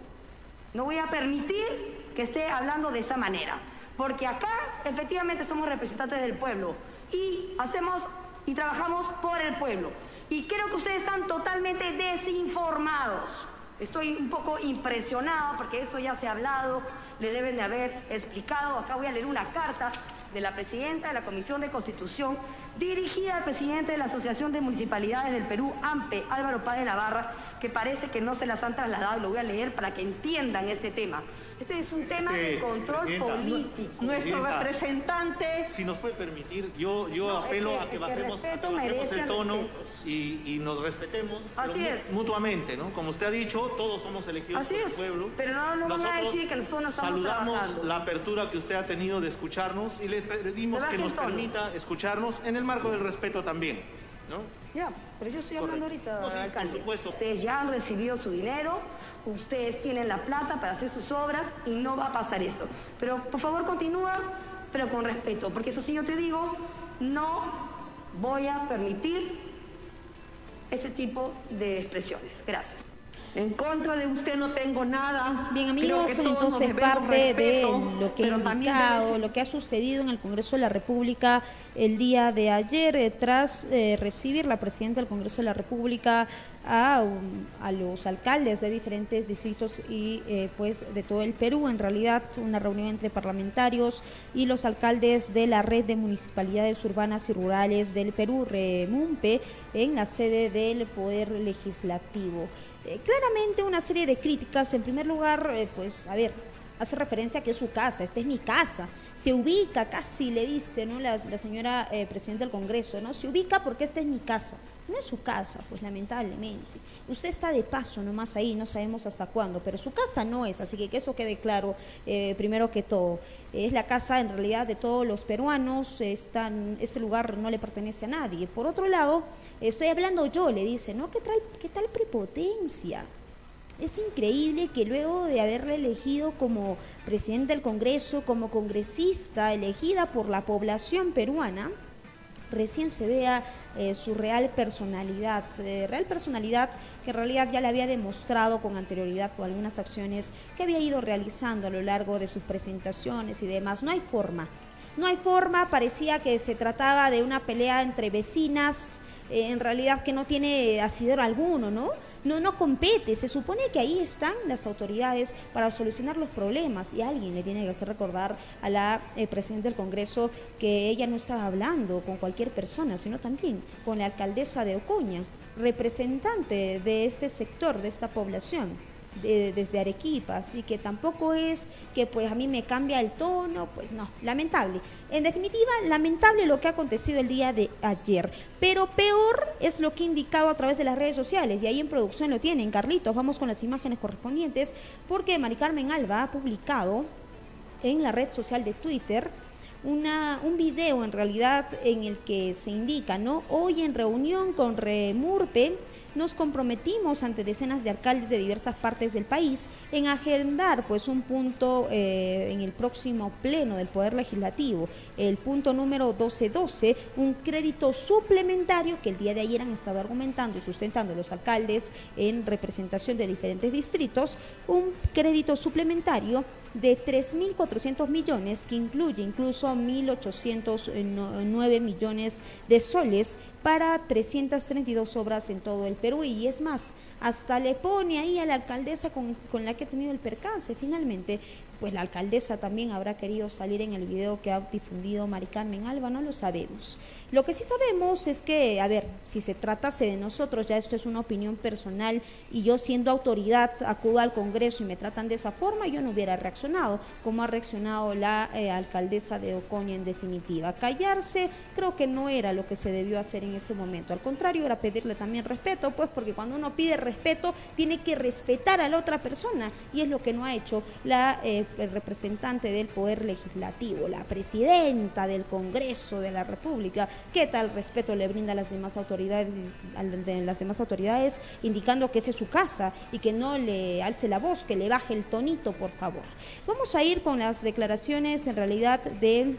No voy a permitir que esté hablando de esa manera, porque acá efectivamente somos representantes del pueblo y hacemos y trabajamos por el pueblo. Y creo que ustedes están totalmente desinformados. Estoy un poco impresionado porque esto ya se ha hablado, le deben de haber explicado. Acá voy a leer una carta de la presidenta de la Comisión de Constitución, dirigida al presidente de la Asociación de Municipalidades del Perú, AMPE, Álvaro Páez Navarra, que parece que no se las han trasladado, lo voy a leer para que entiendan este tema. Este es un tema de Este, control Presidenta, político. Nuestro representante Si nos puede permitir, yo, yo No, es apelo que- a que bajemos, a que bajemos el tono y, y nos respetemos Así es. mutuamente, ¿no? Como usted ha dicho, todos somos elegidos Así por es, el pueblo. pero no- no van a decir que nosotros no estamos saludamos trabajando. la apertura que usted ha tenido de escucharnos y le pedimos que nos permita escucharnos en el marco del respeto también, ¿no? Ya, pero yo estoy hablando Correcto. ahorita, No, sí, por alcalde. supuesto. Ustedes ya han recibido su dinero, ustedes tienen la plata para hacer sus obras y no va a pasar esto. Pero por favor continúa, pero con respeto, porque eso sí yo te digo, no voy a permitir ese tipo de expresiones. Gracias. En contra de usted no tengo nada. Bien amigos, entonces parte de lo que también indicado, lo que ha sucedido en el Congreso de la República el día de ayer, eh, tras eh, recibir la presidenta del Congreso de la República a, a los alcaldes de diferentes distritos y eh, pues de todo el Perú, en realidad una reunión entre parlamentarios y los alcaldes de la red de municipalidades urbanas y rurales del Perú, REMUMPE, en la sede del Poder Legislativo. Eh, claramente una serie de críticas. En primer lugar, eh, pues, a ver, hace referencia a que es su casa, esta es mi casa. Se ubica, casi le dice, ¿no? La, señora eh, presidenta del Congreso, ¿no? Se ubica porque esta es mi casa. No es su casa, pues lamentablemente. Usted está de paso nomás ahí, no sabemos hasta cuándo, pero su casa no es, así que que eso quede claro eh, primero que todo. Es la casa en realidad de todos los peruanos, están, este lugar no le pertenece a nadie. Por otro lado, estoy hablando yo, le dice, ¿no? ¿Qué tal, qué tal prepotencia? Es increíble que luego de haberle elegido como presidente del Congreso, como congresista elegida por la población peruana, recién se vea eh, su real personalidad, eh, real personalidad que en realidad ya le había demostrado con anterioridad con algunas acciones que había ido realizando a lo largo de sus presentaciones y demás. No hay forma, no hay forma, parecía que se trataba de una pelea entre vecinas, eh, en realidad que no tiene asidero alguno, ¿no? No, no compete, se supone que ahí están las autoridades para solucionar los problemas y alguien le tiene que hacer recordar a la eh, presidenta del Congreso que ella no estaba hablando con cualquier persona, sino también con la alcaldesa de Ocoña, representante de este sector, de esta población de- desde Arequipa, así que tampoco es que pues a mí me cambia el tono, pues no, lamentable. En definitiva, lamentable lo que ha acontecido el día de ayer, pero peor es lo que ha indicado a través de las redes sociales y ahí en producción lo tienen. Carlitos, vamos con las imágenes correspondientes porque Mari Carmen Alba ha publicado en la red social de Twitter una, un video en realidad en el que se indica, ¿no? Hoy en reunión con Remurpe nos comprometimos ante decenas de alcaldes de diversas partes del país en agendar pues un punto eh, en el próximo pleno del Poder Legislativo, el punto número 1212, un crédito suplementario que el día de ayer han estado argumentando y sustentando los alcaldes en representación de diferentes distritos, un crédito suplementario de 3.400 millones, que incluye incluso 1.809 millones de soles para 332 obras en todo el Perú. Y es más, hasta le pone ahí a la alcaldesa con, con la que ha tenido el percance finalmente. Pues la alcaldesa también habrá querido salir en el video que ha difundido Mari Carmen Alba, no lo sabemos. Lo que sí sabemos es que, a ver, si se tratase de nosotros, ya esto es una opinión personal y yo siendo autoridad acudo al Congreso y me tratan de esa forma, yo no hubiera reaccionado como ha reaccionado la eh, alcaldesa de Ocoña en definitiva. Callarse creo que no era lo que se debió hacer en ese momento. Al contrario, era pedirle también respeto, pues porque cuando uno pide respeto tiene que respetar a la otra persona y es lo que no ha hecho la eh, representante del Poder Legislativo, la presidenta del Congreso de la República. ¿Qué tal respeto le brinda a las demás autoridades, a las demás autoridades indicando que esa es su casa y que no le alce la voz, que le baje el tonito, por favor? Vamos a ir con las declaraciones en realidad de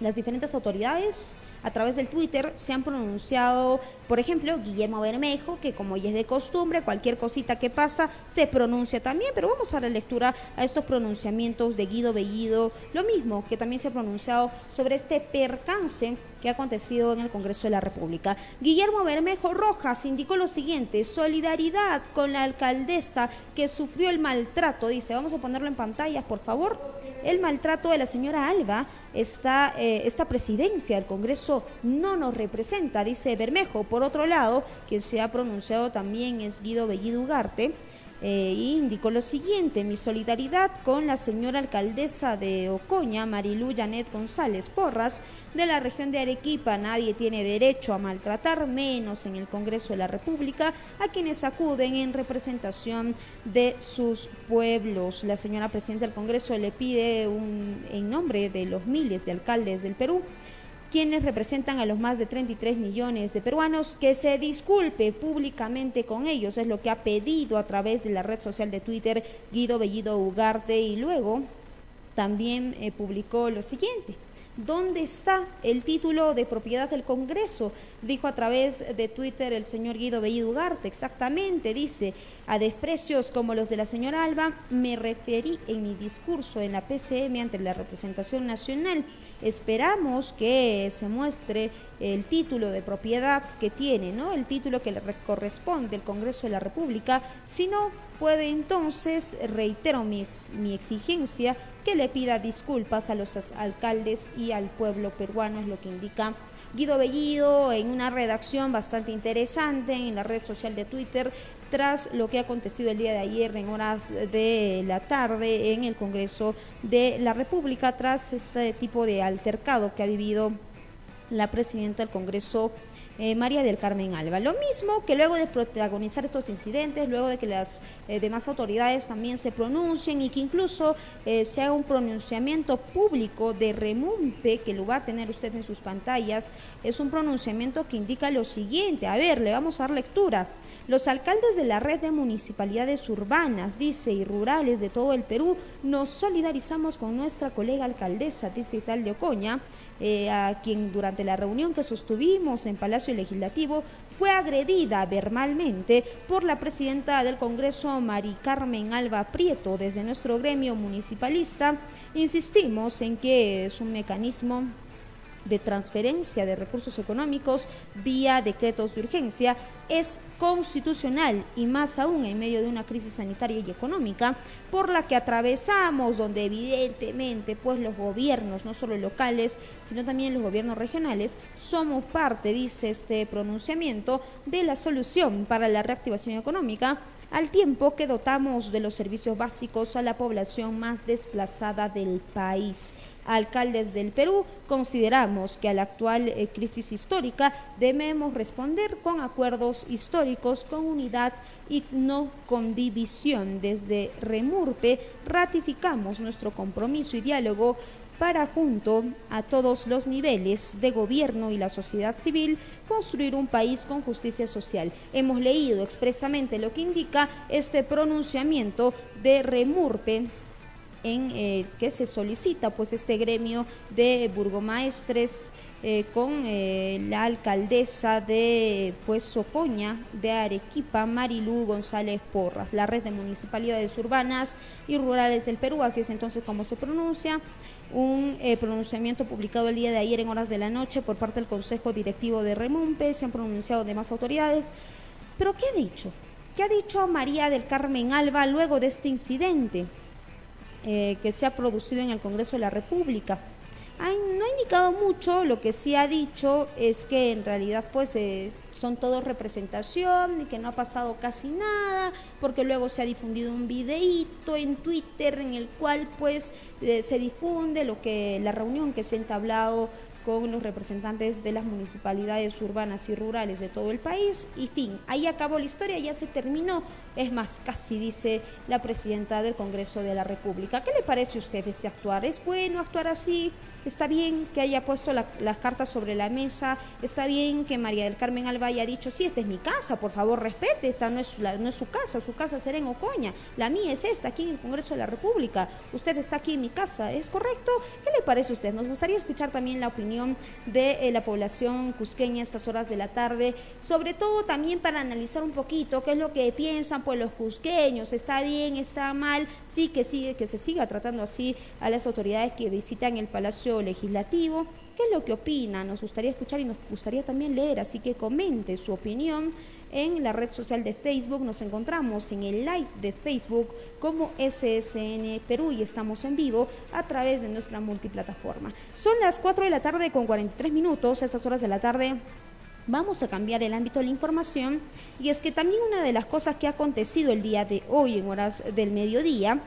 las diferentes autoridades a través del Twitter se han pronunciado, por ejemplo, Guillermo Bermejo, que como ya es de costumbre, cualquier cosita que pasa se pronuncia también, pero vamos a dar lectura a estos pronunciamientos de Guido Bellido, lo mismo que también se ha pronunciado sobre este percance que ha acontecido en el Congreso de la República. Guillermo Bermejo Rojas indicó lo siguiente, solidaridad con la alcaldesa que sufrió el maltrato, dice, vamos a ponerlo en pantalla, por favor, el maltrato de la señora Alba, esta, eh, esta presidencia del Congreso no nos representa, dice Bermejo. Por otro lado, quien se ha pronunciado también es Guido Bellido Ugarte, eh, indicó lo siguiente, mi solidaridad con la señora alcaldesa de Ocoña, Marilú Janet González Porras, de la región de Arequipa. Nadie tiene derecho a maltratar, menos en el Congreso de la República, a quienes acuden en representación de sus pueblos. La señora presidenta del Congreso le pide un, en nombre de los miles de alcaldes del Perú quienes representan a los más de 33 millones de peruanos, que se disculpe públicamente con ellos. Es lo que ha pedido a través de la red social de Twitter Guido Bellido Ugarte y luego también eh, publicó lo siguiente. ¿Dónde está el título de propiedad del Congreso? Dijo a través de Twitter el señor Guido Bellido Ugarte. Exactamente, dice, a desprecios como los de la señora Alba me referí en mi discurso en la PCM ante la representación nacional. Esperamos que se muestre el título de propiedad que tiene, ¿no? El título que le corresponde al Congreso de la República. Si no, puede entonces, reitero mi, mi exigencia, que le pida disculpas a los alcaldes y al pueblo peruano, es lo que indica Guido Bellido en una redacción bastante interesante en la red social de Twitter tras lo que ha acontecido el día de ayer en horas de la tarde en el Congreso de la República, tras este tipo de altercado que ha vivido la presidenta del Congreso eh, María del Carmen Alba. Lo mismo que luego de protagonizar estos incidentes, luego de que las eh, demás autoridades también se pronuncien y que incluso eh, se haga un pronunciamiento público de remumpe, que lo va a tener usted en sus pantallas, es un pronunciamiento que indica lo siguiente. A ver, le vamos a dar lectura. Los alcaldes de la red de municipalidades urbanas, dice, y rurales de todo el Perú, nos solidarizamos con nuestra colega alcaldesa distrital de Ocoña, eh, a quien durante la reunión que sostuvimos en Palacio Legislativo fue agredida verbalmente por la presidenta del Congreso, Mari Carmen Alba Prieto. Desde nuestro gremio municipalista insistimos en que es un mecanismo de transferencia de recursos económicos vía decretos de urgencia es constitucional y más aún en medio de una crisis sanitaria y económica por la que atravesamos, donde evidentemente pues los gobiernos, no solo locales, sino también los gobiernos regionales, somos parte, dice este pronunciamiento, de la solución para la reactivación económica al tiempo que dotamos de los servicios básicos a la población más desplazada del país. Alcaldes del Perú, consideramos que a la actual eh, crisis histórica debemos responder con acuerdos históricos, con unidad y no con división. Desde Remurpe ratificamos nuestro compromiso y diálogo para junto a todos los niveles de gobierno y la sociedad civil construir un país con justicia social. Hemos leído expresamente lo que indica este pronunciamiento de Remurpe en el que se solicita pues este gremio de burgomaestres eh, con eh, la alcaldesa de pues Socoña de Arequipa, Marilú González Porras, la red de municipalidades urbanas y rurales del Perú, así es entonces como se pronuncia, un eh, pronunciamiento publicado el día de ayer en horas de la noche por parte del Consejo Directivo de Remumpe, se han pronunciado demás autoridades, pero ¿qué ha dicho? ¿Qué ha dicho María del Carmen Alba luego de este incidente que se ha producido en el Congreso de la República? no ha indicado mucho, lo que sí ha dicho es que en realidad pues eh, son todo representación y que no ha pasado casi nada, porque luego se ha difundido un videíto en Twitter en el cual pues eh, se difunde lo que la reunión que se ha entablado con los representantes de las municipalidades urbanas y rurales de todo el país. Y fin, ahí acabó la historia, ya se terminó. Es más, casi dice la presidenta del Congreso de la República. ¿Qué le parece a usted este actuar? ¿Es bueno actuar así? Está bien que haya puesto las cartas sobre la mesa, está bien que María del Carmen Alba haya dicho, sí, esta es mi casa, por favor respete, esta no es, no es su casa, su casa será en Ocoña, la mía es esta, aquí en el Congreso de la República, usted está aquí en mi casa, ¿es correcto? ¿Qué le parece a usted? Nos gustaría escuchar también la opinión de eh, la población cusqueña a estas horas de la tarde, sobre todo también para analizar un poquito qué es lo que piensan pues los cusqueños, está bien, está mal, sí que sigue, que se siga tratando así a las autoridades que visitan el Palacio legislativo qué es lo que opina. Nos gustaría escuchar y nos gustaría también leer, así que comente su opinión en la red social de Facebook. Nos encontramos en el live de Facebook como SSN Perú y estamos en vivo a través de nuestra multiplataforma. Son las 4 de la tarde con 43 minutos, esas horas de la tarde. Vamos a cambiar el ámbito de la información y es que también una de las cosas que ha acontecido el día de hoy en horas del mediodía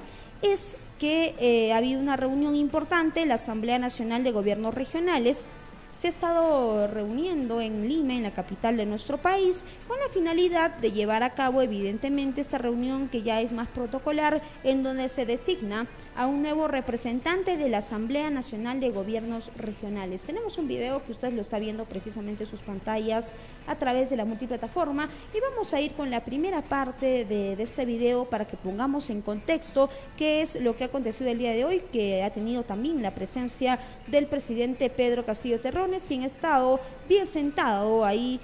es que eh, ha habido una reunión importante la Asamblea Nacional de Gobiernos Regionales. Se ha estado reuniendo en Lima, en la capital de nuestro país, con la finalidad de llevar a cabo evidentemente esta reunión que ya es más protocolar, en donde se designa a un nuevo representante de la Asamblea Nacional de Gobiernos Regionales. Tenemos un video que usted lo está viendo precisamente en sus pantallas a través de la multiplataforma y vamos a ir con la primera parte de, este video para que pongamos en contexto qué es lo que ha acontecido el día de hoy, que ha tenido también la presencia del presidente Pedro Castillo Terrones, quien ha estado bien sentado ahí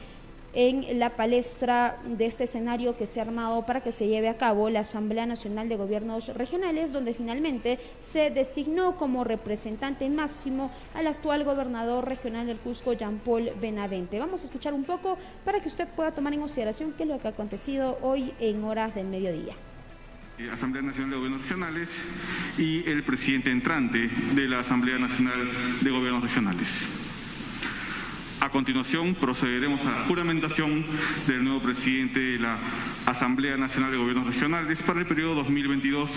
en la palestra de este escenario que se ha armado para que se lleve a cabo la Asamblea Nacional de Gobiernos Regionales, donde finalmente se designó como representante máximo al actual gobernador regional del Cusco, Jean Paul Benavente. Vamos a escuchar un poco para que usted pueda tomar en consideración qué es lo que ha acontecido hoy en horas del mediodía. Asamblea Nacional de Gobiernos Regionales y el presidente entrante de la Asamblea Nacional de Gobiernos Regionales. A continuación procederemos a la juramentación del nuevo presidente de la Asamblea Nacional de Gobiernos Regionales para el periodo 2022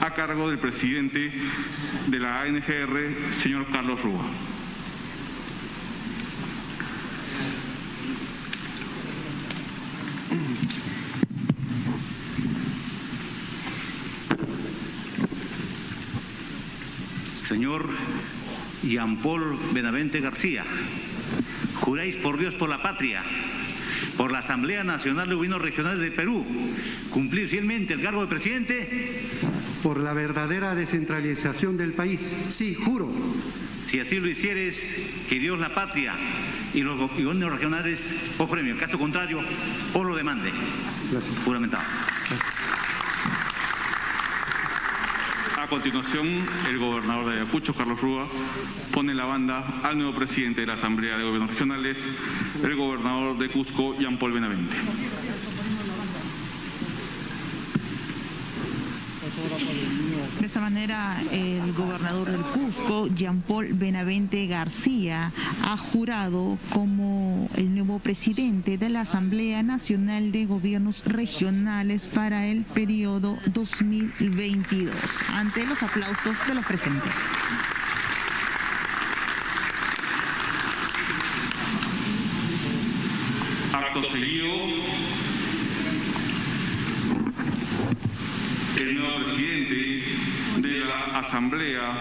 a cargo del presidente de la ANGR, señor Carlos Rúa. Señor Jean Paul Benavente García, juráis por Dios, por la patria, por la Asamblea Nacional de Gobiernos Regionales de Perú, cumplir fielmente el cargo de presidente. Por la verdadera descentralización del país, sí, juro. Si así lo hicieres, que Dios, la patria y los gobiernos regionales os premio. En caso contrario, os lo demande. Gracias. Juramentado. A continuación, el gobernador de Ayacucho, Carlos Rúa, pone la banda al nuevo presidente de la Asamblea de Gobiernos Regionales, el gobernador de Cusco, Jean Paul Benavente. De esta manera, el gobernador del Cusco, Jean Paul Benavente García, ha jurado como el nuevo presidente de la Asamblea Nacional de Gobiernos Regionales para el periodo 2022, ante los aplausos de los presentes. Acto seguido, el nuevo presidente de la Asamblea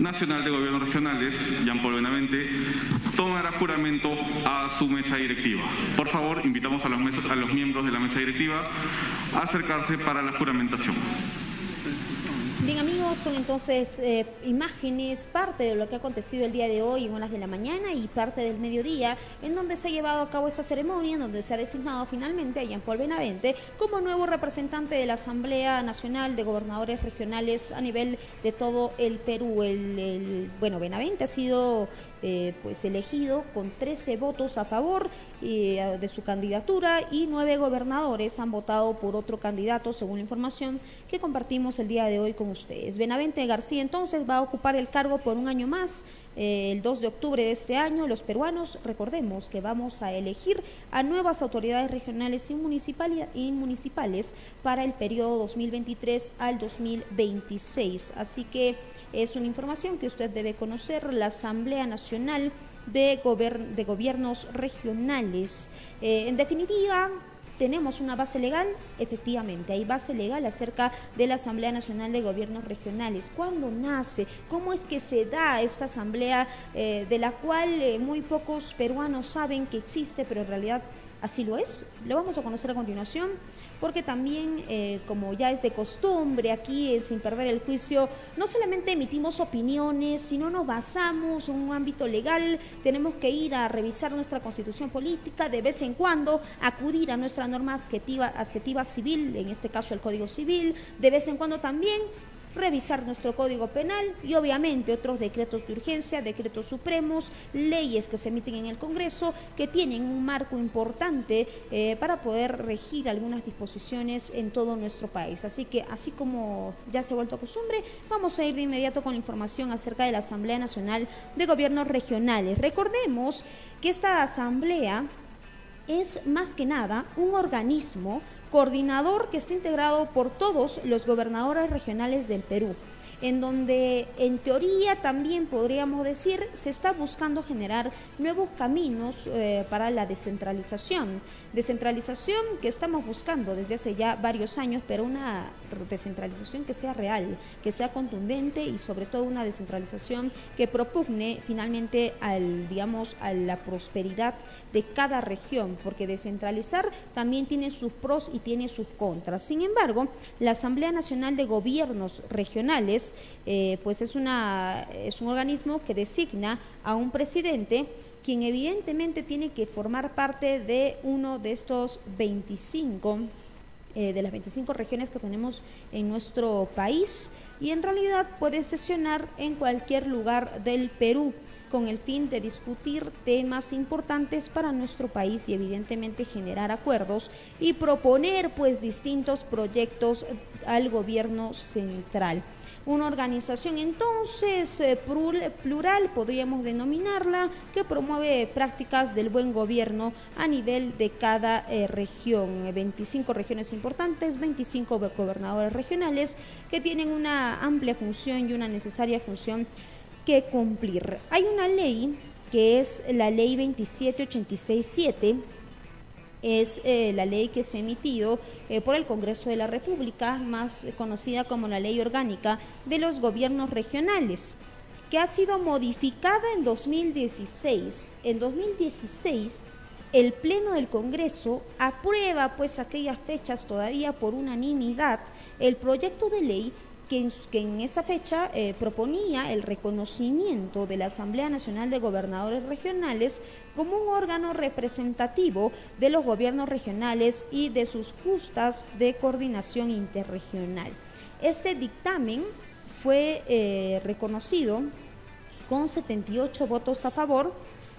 Nacional de Gobiernos Regionales, Jean Paul Benavente, tomará juramento a su mesa directiva. Por favor, invitamos a los, a los miembros de la mesa directiva a acercarse para la juramentación. Bien amigos, son entonces eh, imágenes, parte de lo que ha acontecido el día de hoy en horas de la mañana y parte del mediodía, en donde se ha llevado a cabo esta ceremonia, en donde se ha designado finalmente a Jean Paul Benavente como nuevo representante de la Asamblea Nacional de Gobernadores Regionales a nivel de todo el Perú. El, el- bueno, Benavente ha sido eh, pues elegido con 13 votos a favor eh, de su candidatura y nueve gobernadores han votado por otro candidato, según la información que compartimos el día de hoy con ustedes. Benavente García entonces va a ocupar el cargo por un año más. El 2 de octubre de este año, los peruanos, recordemos que vamos a elegir a nuevas autoridades regionales y, municipali- y municipales para el periodo 2023 al 2026. Así que es una información que usted debe conocer. La Asamblea Nacional de, Gober- de Gobiernos Regionales. Eh, en definitiva, tenemos una base legal, efectivamente, hay base legal acerca de la Asamblea Nacional de Gobiernos Regionales. ¿Cuándo nace? ¿Cómo es que se da esta asamblea eh, de la cual eh, muy pocos peruanos saben que existe, pero en realidad así lo es? Lo vamos a conocer a continuación, porque también, eh, como ya es de costumbre aquí, eh, sin perder el juicio, no solamente emitimos opiniones, sino nos basamos en un ámbito legal, tenemos que ir a revisar nuestra constitución política, de vez en cuando acudir a nuestra norma adjetiva, adjetiva civil, en este caso el Código Civil, de vez en cuando también revisar nuestro código penal y obviamente otros decretos de urgencia, decretos supremos, leyes que se emiten en el Congreso que tienen un marco importante eh, para poder regir algunas disposiciones en todo nuestro país. Así que así como ya se ha vuelto costumbre, vamos a ir de inmediato con la información acerca de la Asamblea Nacional de Gobiernos Regionales. Recordemos que esta asamblea es más que nada un organismo coordinador que está integrado por todos los gobernadores regionales del Perú en donde en teoría también podríamos decir se está buscando generar nuevos caminos eh, para la descentralización. Descentralización que estamos buscando desde hace ya varios años, pero una descentralización que sea real, que sea contundente y sobre todo una descentralización que propugne finalmente al, digamos, a la prosperidad de cada región, porque descentralizar también tiene sus pros y tiene sus contras. Sin embargo, la Asamblea Nacional de Gobiernos Regionales eh, pues es, una, es un organismo que designa a un presidente quien evidentemente tiene que formar parte de uno de estos 25 eh, de las 25 regiones que tenemos en nuestro país y en realidad puede sesionar en cualquier lugar del Perú con el fin de discutir temas importantes para nuestro país y evidentemente generar acuerdos y proponer pues distintos proyectos al gobierno central. Una organización entonces eh, plural, podríamos denominarla, que promueve prácticas del buen gobierno a nivel de cada eh, región. 25 regiones importantes, 25 gobernadores regionales que tienen una amplia función y una necesaria función que cumplir. Hay una ley que es la ley 27867 es eh, la ley que se ha emitido eh, por el Congreso de la República, más conocida como la Ley Orgánica de los Gobiernos Regionales, que ha sido modificada en 2016. En 2016 el Pleno del Congreso aprueba pues aquellas fechas todavía por unanimidad el proyecto de ley que en, esa fecha eh, proponía el reconocimiento de la Asamblea Nacional de Gobernadores Regionales como un órgano representativo de los gobiernos regionales y de sus justas de coordinación interregional. Este dictamen fue eh, reconocido con 78 votos a favor,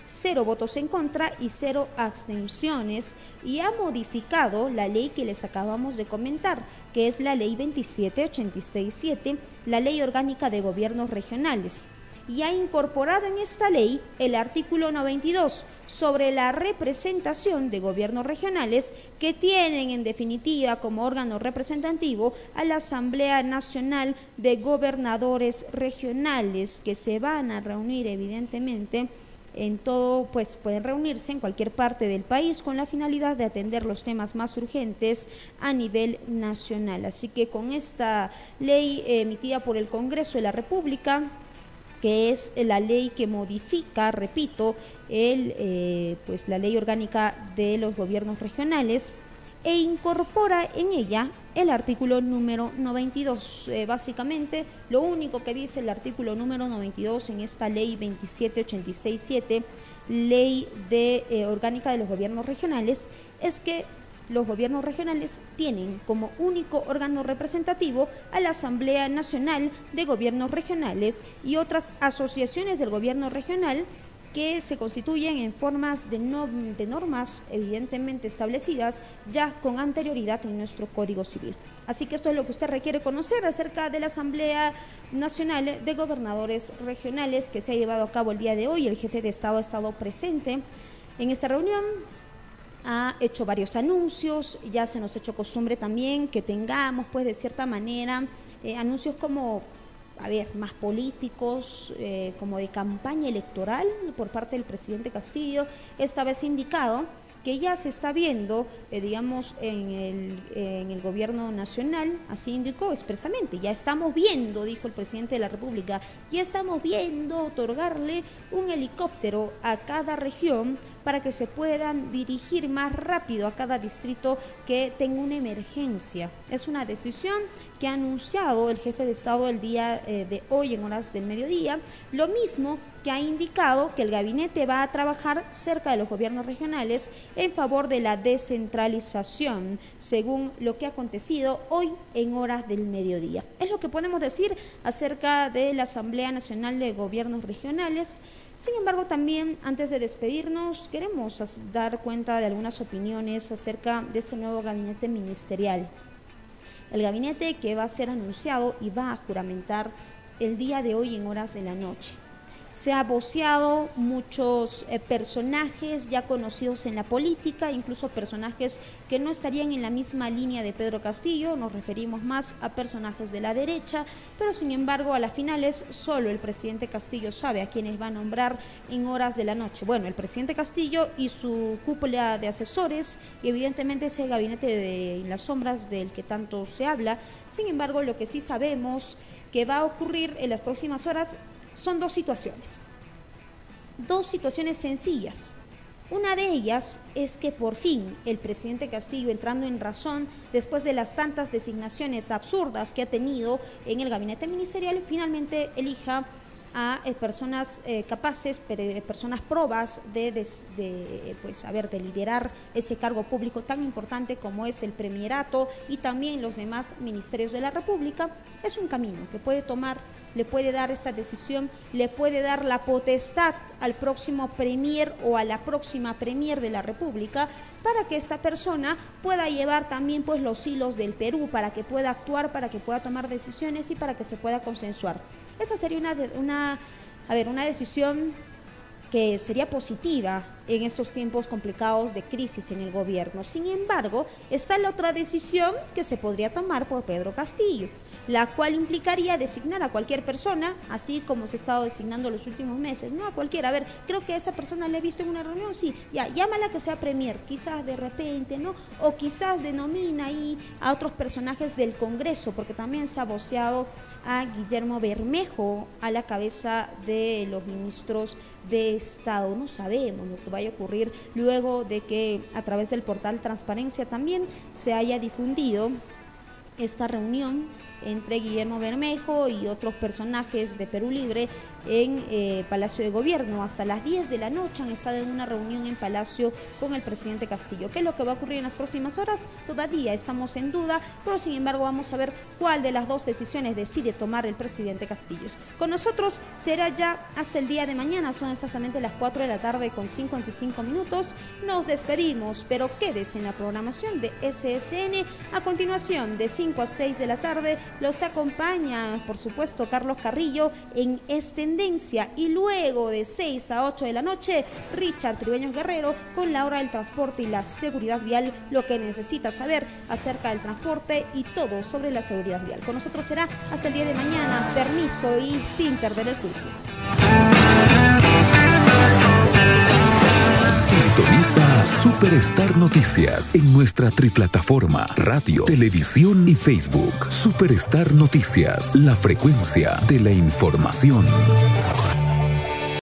cero votos en contra y cero abstenciones y ha modificado la ley que les acabamos de comentar, que es la ley 27867, la ley orgánica de gobiernos regionales, y ha incorporado en esta ley el artículo 92 sobre la representación de gobiernos regionales que tienen en definitiva como órgano representativo a la Asamblea Nacional de Gobernadores Regionales que se van a reunir evidentemente en todo, pues pueden reunirse en cualquier parte del país con la finalidad de atender los temas más urgentes a nivel nacional. Así que con esta ley emitida por el Congreso de la República, que es la ley que modifica, repito, el, eh, pues la ley orgánica de los gobiernos regionales e incorpora en ella el artículo número 92. Eh, básicamente, lo único que dice el artículo número 92 en esta ley 27867, ley de eh, orgánica de los gobiernos regionales, es que los gobiernos regionales tienen como único órgano representativo a la Asamblea Nacional de Gobiernos Regionales y otras asociaciones del gobierno regional que se constituyen en formas de, de, normas evidentemente establecidas ya con anterioridad en nuestro Código Civil. Así que esto es lo que usted requiere conocer acerca de la Asamblea Nacional de Gobernadores Regionales que se ha llevado a cabo el día de hoy. El jefe de Estado ha estado presente en esta reunión. Ha hecho varios anuncios, ya se nos ha hecho costumbre también que tengamos, pues de cierta manera, eh, anuncios como a ver, más políticos, eh, como de campaña electoral por parte del presidente Castillo, esta vez indicado que ya se está viendo, eh, digamos, en el, en el gobierno nacional, así indicó expresamente, ya estamos viendo, dijo el presidente de la República, ya estamos viendo otorgarle un helicóptero a cada región para que se puedan dirigir más rápido a cada distrito que tenga una emergencia. Es una decisión que ha anunciado el jefe de Estado el día eh, de hoy en horas del mediodía, lo mismo que ha indicado que el gabinete va a trabajar cerca de los gobiernos regionales en favor de la descentralización, según lo que ha acontecido hoy en horas del mediodía. Es lo que podemos decir acerca de la Asamblea Nacional de Gobiernos Regionales. Sin embargo, también antes de despedirnos, queremos dar cuenta de algunas opiniones acerca de ese nuevo gabinete ministerial. El gabinete que va a ser anunciado y va a juramentar el día de hoy en horas de la noche. Se ha voceado muchos eh, personajes ya conocidos en la política, incluso personajes que no estarían en la misma línea de Pedro Castillo, nos referimos más a personajes de la derecha, pero sin embargo a las finales solo el presidente Castillo sabe a quienes va a nombrar en horas de la noche. Bueno, el presidente Castillo y su cúpula de asesores y evidentemente ese gabinete de las sombras del que tanto se habla. Sin embargo, lo que sí sabemos que va a ocurrir en las próximas horas son dos situaciones. Dos situaciones sencillas. Una de ellas es que por fin el presidente Castillo, entrando en razón después de las tantas designaciones absurdas que ha tenido en el gabinete ministerial, finalmente elija a eh, personas eh, capaces, personas probas de, pues, a de liderar ese cargo público tan importante como es el premierato y también los demás ministerios de la República, es un camino que puede tomar le puede dar esa decisión, le puede dar la potestad al próximo premier o a la próxima premier de la República para que esta persona pueda llevar también pues los hilos del Perú, para que pueda actuar, para que pueda tomar decisiones y para que se pueda consensuar. Esa sería una, una, a ver, una decisión que sería positiva en estos tiempos complicados de crisis en el gobierno. Sin embargo, está la otra decisión que se podría tomar por Pedro Castillo la cual implicaría designar a cualquier persona, así como se ha estado designando los últimos meses, no a cualquiera. A ver, creo que esa persona le he visto en una reunión, sí, ya, llámala que sea premier, quizás de repente, ¿no? O quizás denomina ahí a otros personajes del Congreso, porque también se ha voceado a Guillermo Bermejo a la cabeza de los ministros de Estado. No sabemos lo vaya a ocurrir luego de que a través del portal Transparencia también se haya difundido esta reunión entre Guillermo Bermejo y otros personajes de Perú Libre en eh, Palacio de Gobierno. Hasta las 10 de la noche han estado en una reunión en Palacio con el presidente Castillo. ¿Qué es lo que va a ocurrir en las próximas horas? Todavía estamos en duda, pero sin embargo vamos a ver cuál de las dos decisiones decide tomar el presidente Castillo. Con nosotros será ya hasta el día de mañana, son exactamente las 4 de la tarde con 55 minutos. Nos despedimos, pero quédese en la programación de SSN. A continuación, de 5 a 6 de la tarde, los acompaña, por supuesto, Carlos Carrillo en este y luego de 6 a 8 de la noche, Richard Tribeños Guerrero con la hora del transporte y la seguridad vial, lo que necesita saber acerca del transporte y todo sobre la seguridad vial. Con nosotros será hasta el día de mañana, permiso y sin perder el juicio. Sintoniza Superstar Noticias en nuestra triplataforma radio, televisión y Facebook. Superstar Noticias, la frecuencia de la información.